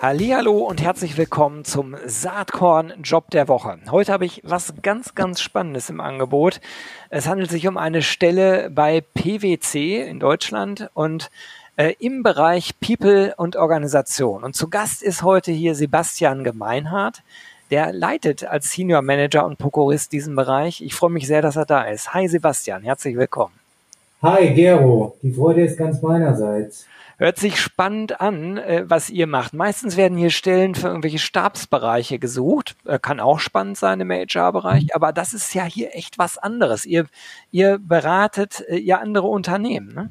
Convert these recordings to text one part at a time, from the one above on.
Hallo und herzlich willkommen zum Saatkorn Job der Woche. Heute habe ich was ganz, ganz Spannendes im Angebot. Es handelt sich um eine Stelle bei PwC in Deutschland und äh, im Bereich People und Organisation. Und zu Gast ist heute hier Sebastian Gemeinhardt. Der leitet als Senior Manager und Prokurist diesen Bereich. Ich freue mich sehr, dass er da ist. Hi Sebastian, herzlich willkommen. Hi Gero, die Freude ist ganz meinerseits. Hört sich spannend an, äh, was ihr macht. Meistens werden hier Stellen für irgendwelche Stabsbereiche gesucht. Äh, kann auch spannend sein im HR-Bereich, mhm. aber das ist ja hier echt was anderes. Ihr, ihr beratet äh, ja andere Unternehmen, ne?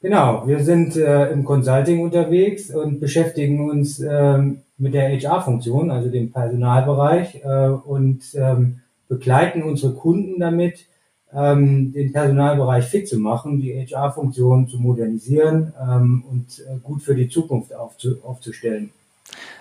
Genau, wir sind äh, im Consulting unterwegs und beschäftigen uns ähm, mit der HR-Funktion, also dem Personalbereich äh, und ähm, begleiten unsere Kunden damit, ähm, den Personalbereich fit zu machen, die HR-Funktion zu modernisieren ähm, und äh, gut für die Zukunft aufzu aufzustellen.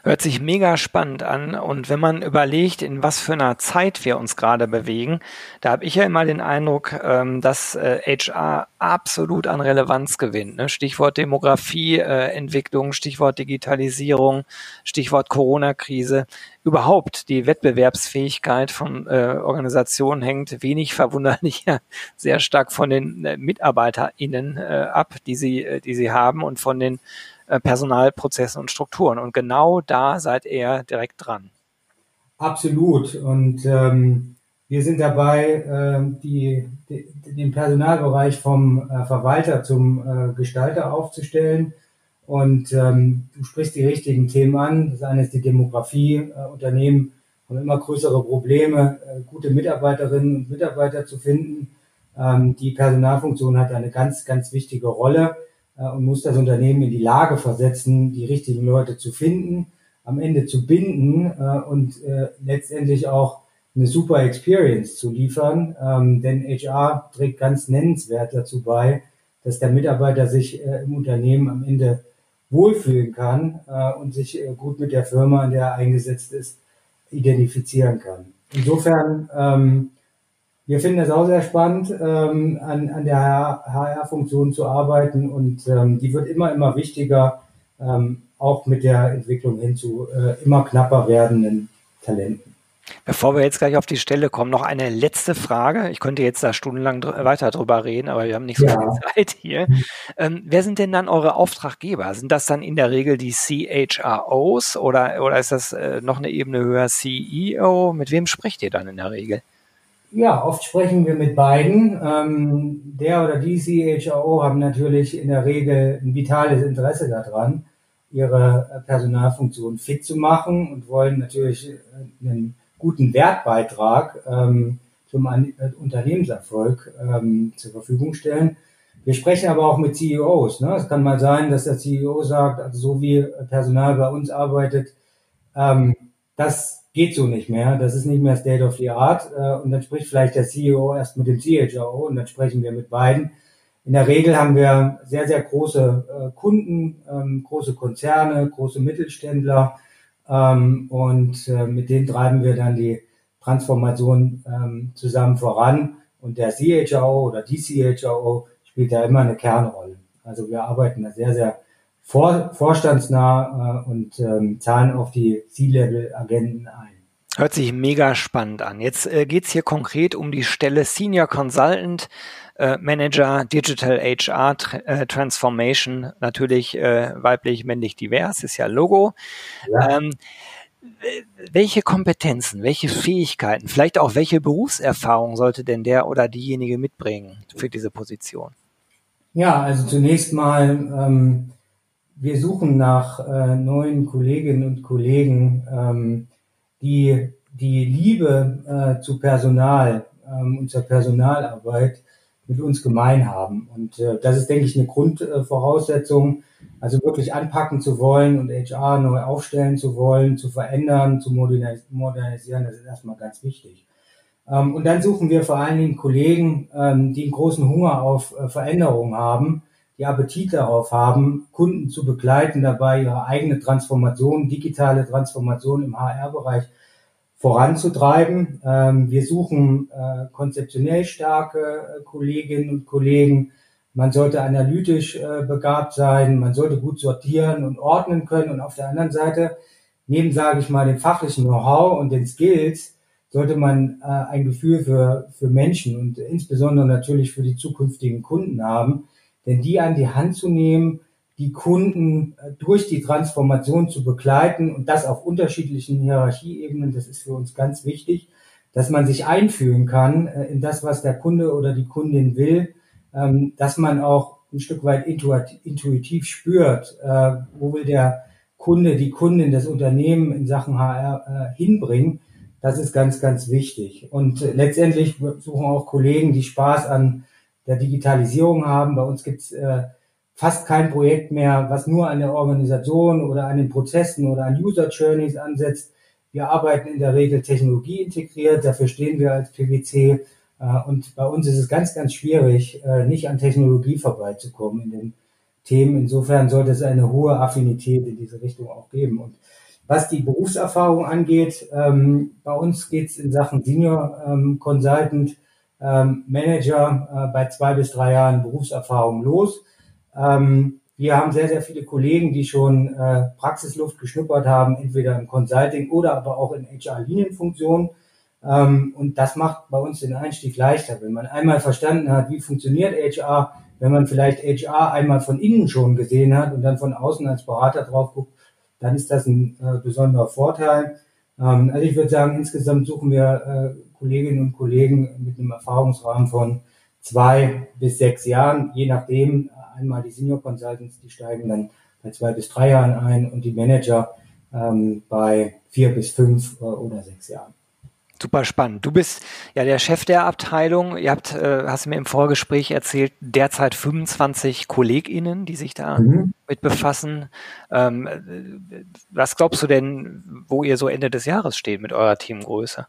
Hört sich mega spannend an. Und wenn man überlegt, in was für einer Zeit wir uns gerade bewegen, da habe ich ja immer den Eindruck, ähm, dass HR äh, absolut an Relevanz gewinnt. Ne? Stichwort Demografie, äh, Stichwort Digitalisierung, Stichwort Corona-Krise. Überhaupt die Wettbewerbsfähigkeit von äh, Organisationen hängt wenig verwunderlich sehr stark von den MitarbeiterInnen ab, die sie, die sie haben und von den äh, Personalprozessen und Strukturen. Und genau da seid ihr direkt dran. Absolut. Und ähm, wir sind dabei, äh, die, die, den Personalbereich vom äh, Verwalter zum äh, Gestalter aufzustellen. Und ähm, du sprichst die richtigen Themen an. Das eine ist die Demografie. Äh, Unternehmen haben immer größere Probleme, äh, gute Mitarbeiterinnen und Mitarbeiter zu finden. Ähm, die Personalfunktion hat eine ganz, ganz wichtige Rolle und muss das Unternehmen in die Lage versetzen, die richtigen Leute zu finden, am Ende zu binden äh, und äh, letztendlich auch eine super Experience zu liefern. Ähm, denn HR trägt ganz nennenswert dazu bei, dass der Mitarbeiter sich äh, im Unternehmen am Ende wohlfühlen kann äh, und sich äh, gut mit der Firma, in der er eingesetzt ist, identifizieren kann. Insofern ähm, wir finden es auch sehr spannend, ähm, an, an der HR-Funktion zu arbeiten und ähm, die wird immer, immer wichtiger, ähm, auch mit der Entwicklung hin zu äh, immer knapper werdenden Talenten. Bevor wir jetzt gleich auf die Stelle kommen, noch eine letzte Frage. Ich könnte jetzt da stundenlang dr weiter drüber reden, aber wir haben nicht so ja. viel Zeit hier. Ähm, wer sind denn dann eure Auftraggeber? Sind das dann in der Regel die CHROs oder, oder ist das äh, noch eine Ebene höher CEO? Mit wem spricht ihr dann in der Regel? Ja, oft sprechen wir mit beiden. Ähm, der oder die CHRO haben natürlich in der Regel ein vitales Interesse daran, ihre äh, Personalfunktion fit zu machen und wollen natürlich äh, einen guten Wertbeitrag ähm, zum An äh, Unternehmenserfolg ähm, zur Verfügung stellen. Wir sprechen aber auch mit CEOs. Ne? Es kann mal sein, dass der CEO sagt, also so wie Personal bei uns arbeitet, ähm, das geht so nicht mehr. Das ist nicht mehr State of the Art. Äh, und dann spricht vielleicht der CEO erst mit dem CHRO und dann sprechen wir mit beiden. In der Regel haben wir sehr, sehr große äh, Kunden, ähm, große Konzerne, große Mittelständler ähm, und äh, mit denen treiben wir dann die Transformation ähm, zusammen voran. Und der CHRO oder die CHRO spielt da immer eine Kernrolle. Also wir arbeiten da sehr, sehr vor, vorstandsnah äh, und ähm, zahlen auf die C-Level-Agenden ein. Hört sich mega spannend an. Jetzt äh, geht's hier konkret um die Stelle Senior Consultant äh, Manager Digital HR Tra äh, Transformation, natürlich äh, weiblich, männlich, divers, ist ja Logo. Ja. Ähm, welche Kompetenzen, welche Fähigkeiten, vielleicht auch welche Berufserfahrung sollte denn der oder diejenige mitbringen für diese Position? Ja, also zunächst mal ähm, wir suchen nach äh, neuen Kolleginnen und Kollegen, ähm, die die Liebe äh, zu Personal ähm, und zur Personalarbeit mit uns gemein haben. Und äh, das ist, denke ich, eine Grundvoraussetzung, also wirklich anpacken zu wollen und HR neu aufstellen zu wollen, zu verändern, zu modernisieren, das ist erstmal ganz wichtig. Ähm, und dann suchen wir vor allen Dingen Kollegen, ähm, die einen großen Hunger auf äh, Veränderungen haben, die Appetit darauf haben, Kunden zu begleiten, dabei ihre eigene Transformation, digitale Transformation im HR-Bereich voranzutreiben. Ähm, wir suchen äh, konzeptionell starke äh, Kolleginnen und Kollegen. Man sollte analytisch begabt sein, man sollte gut sortieren und ordnen können. Und auf der anderen Seite, neben, sage ich mal, dem fachlichen Know-how und den Skills, sollte man äh, ein Gefühl für, für Menschen und insbesondere natürlich für die zukünftigen Kunden haben, denn die an die Hand zu nehmen, die Kunden äh, durch die Transformation zu begleiten und das auf unterschiedlichen Hierarchieebenen, das ist für uns ganz wichtig, dass man sich einfühlen kann äh, in das, was der Kunde oder die Kundin will, ähm, dass man auch ein Stück weit intuitiv spürt, äh, wo will der Kunde, die Kundin, das Unternehmen in Sachen HR hinbringen das ist ganz, ganz wichtig. Und letztendlich suchen auch Kollegen, die Spaß an der Digitalisierung haben. Bei uns gibt es äh, fast kein Projekt mehr, was nur an der Organisation oder an den Prozessen oder an User Journeys ansetzt. Wir arbeiten in der Regel Technologie integriert, dafür stehen wir als PwC. Äh, und bei uns ist es ganz, ganz schwierig, äh, nicht an Technologie vorbeizukommen in den Themen. Insofern sollte es eine hohe Affinität in diese Richtung auch geben. Und was die Berufserfahrung angeht, ähm, bei uns geht es in Sachen Senior ähm, Consultant ähm, Manager äh, bei zwei bis drei Jahren Berufserfahrung los. Ähm, wir haben sehr, sehr viele Kollegen, die schon äh, Praxisluft geschnuppert haben, entweder im Consulting oder aber auch in HR-Linienfunktionen. Ähm, und das macht bei uns den Einstieg leichter. Wenn man einmal verstanden hat, wie funktioniert HR, wenn man vielleicht HR einmal von innen schon gesehen hat und dann von außen als Berater drauf guckt, dann ist das ein äh, besonderer Vorteil. Ähm, also ich würde sagen, insgesamt suchen wir äh, Kolleginnen und Kollegen mit einem Erfahrungsrahmen von zwei bis sechs Jahren, je nachdem. Einmal die Senior Consultants, die steigen dann bei zwei bis drei Jahren ein und die Manager ähm, bei vier bis fünf äh, oder sechs Jahren. Super spannend. Du bist ja der Chef der Abteilung. Ihr habt, äh, hast mir im Vorgespräch erzählt, derzeit 25 KollegInnen, die sich da mhm. mit befassen. Ähm, was glaubst du denn, wo ihr so Ende des Jahres steht mit eurer Teamgröße?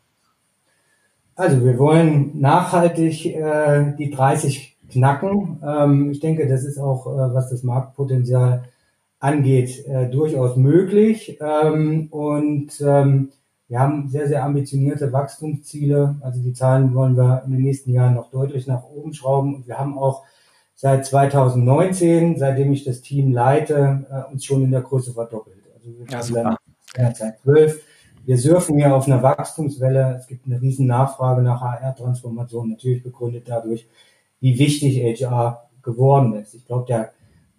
Also wir wollen nachhaltig äh, die 30 knacken. Ähm, ich denke, das ist auch, äh, was das Marktpotenzial angeht, äh, durchaus möglich. Ähm, und ähm, wir haben sehr, sehr ambitionierte Wachstumsziele. Also die Zahlen wollen wir in den nächsten Jahren noch deutlich nach oben schrauben. Und wir haben auch seit 2019, seitdem ich das Team leite, äh, uns schon in der Größe verdoppelt. Also wir ja, super. dann seit zwölf. Wir surfen hier auf einer Wachstumswelle. Es gibt eine riesen Nachfrage nach HR-Transformation, natürlich begründet dadurch, wie wichtig HR geworden ist. Ich glaube, der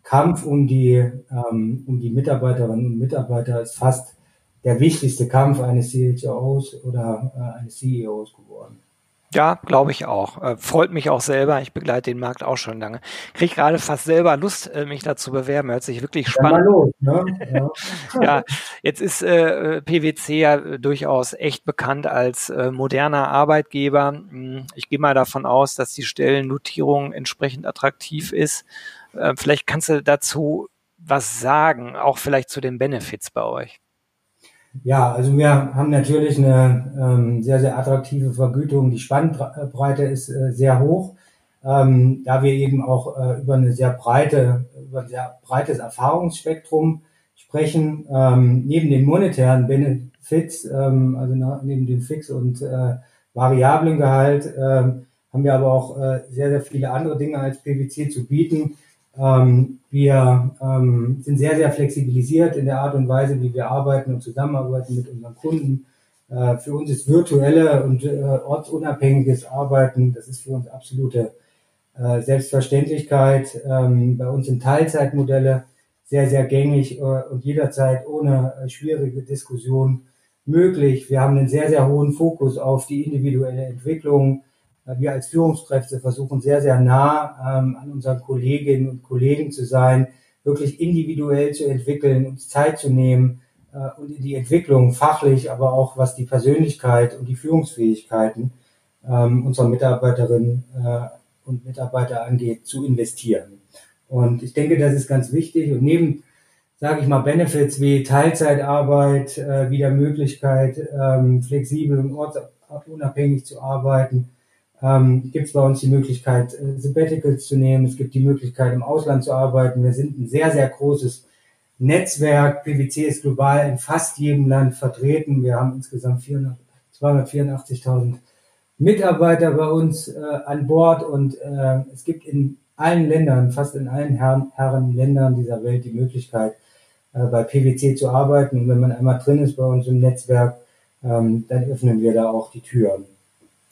Kampf um die, ähm, um die Mitarbeiterinnen und Mitarbeiter ist fast der wichtigste Kampf eines CHOs oder äh, eines CEOs geworden. Ja, glaube ich auch. Äh, freut mich auch selber. Ich begleite den Markt auch schon lange. Kriege gerade fast selber Lust, äh, mich dazu bewerben. Hört sich wirklich spannend. Ja, ne? ja. ja, jetzt ist äh, PwC ja durchaus echt bekannt als äh, moderner Arbeitgeber. Hm, ich gehe mal davon aus, dass die Stellennotierung entsprechend attraktiv ist. Äh, vielleicht kannst du dazu was sagen, auch vielleicht zu den Benefits bei euch. Ja, also wir haben natürlich eine ähm, sehr, sehr attraktive Vergütung. Die Spannbreite ist äh, sehr hoch, ähm, da wir eben auch äh, über eine sehr breite, über ein sehr breites Erfahrungsspektrum sprechen. Ähm, neben den monetären Benefits, ähm, also neben dem Fix- und äh, variablen Gehalt, ähm, haben wir aber auch äh, sehr, sehr viele andere Dinge als PwC zu bieten. Ähm, wir ähm, sind sehr, sehr flexibilisiert in der Art und Weise, wie wir arbeiten und zusammenarbeiten mit unseren Kunden. Äh, für uns ist virtuelle und äh, ortsunabhängiges Arbeiten, das ist für uns absolute äh, Selbstverständlichkeit. Ähm, bei uns sind Teilzeitmodelle sehr, sehr gängig äh, und jederzeit ohne äh, schwierige Diskussion möglich. Wir haben einen sehr, sehr hohen Fokus auf die individuelle Entwicklung wir als Führungskräfte versuchen sehr, sehr nah ähm, an unseren Kolleginnen und Kollegen zu sein, wirklich individuell zu entwickeln, uns Zeit zu nehmen äh, und in die Entwicklung fachlich, aber auch was die Persönlichkeit und die Führungsfähigkeiten ähm, unserer Mitarbeiterinnen äh, und Mitarbeiter angeht, zu investieren. Und ich denke, das ist ganz wichtig. Und neben sage ich mal, Benefits wie Teilzeitarbeit, äh, wieder Möglichkeit, ähm, flexibel und ortsunabhängig zu arbeiten. Ähm, gibt es bei uns die Möglichkeit, äh, Sabbaticals zu nehmen. Es gibt die Möglichkeit, im Ausland zu arbeiten. Wir sind ein sehr, sehr großes Netzwerk. PwC ist global in fast jedem Land vertreten. Wir haben insgesamt 284.000 Mitarbeiter bei uns äh, an Bord und äh, es gibt in allen Ländern, fast in allen Herren, Herren Ländern dieser Welt die Möglichkeit, äh, bei PwC zu arbeiten. Und wenn man einmal drin ist bei uns im Netzwerk, ähm, dann öffnen wir da auch die Türen.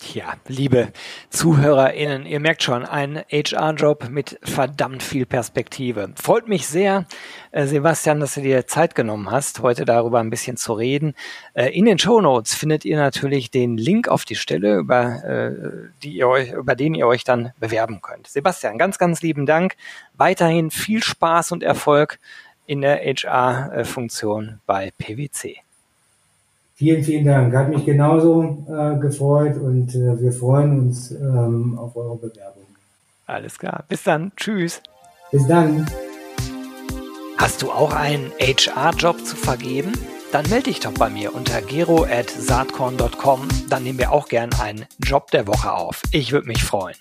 Ja, liebe ZuhörerInnen, ihr merkt schon, ein HR-Job mit verdammt viel Perspektive. Freut mich sehr, äh, Sebastian, dass du dir Zeit genommen hast, heute darüber ein bisschen zu reden. Äh, in den Show Notes findet ihr natürlich den Link auf die Stelle, über, äh, die ihr euch, über den ihr euch dann bewerben könnt. Sebastian, ganz, ganz lieben Dank. Weiterhin viel Spaß und Erfolg in der HR-Funktion bei PwC. Vielen, vielen Dank. Hat mich genauso äh, gefreut und äh, wir freuen uns ähm, auf eure Bewerbung. Alles klar. Bis dann. Tschüss. Bis dann. Hast du auch einen HR-Job zu vergeben? Dann melde dich doch bei mir unter gero.saatkorn.com. Dann nehmen wir auch gern einen Job der Woche auf. Ich würde mich freuen.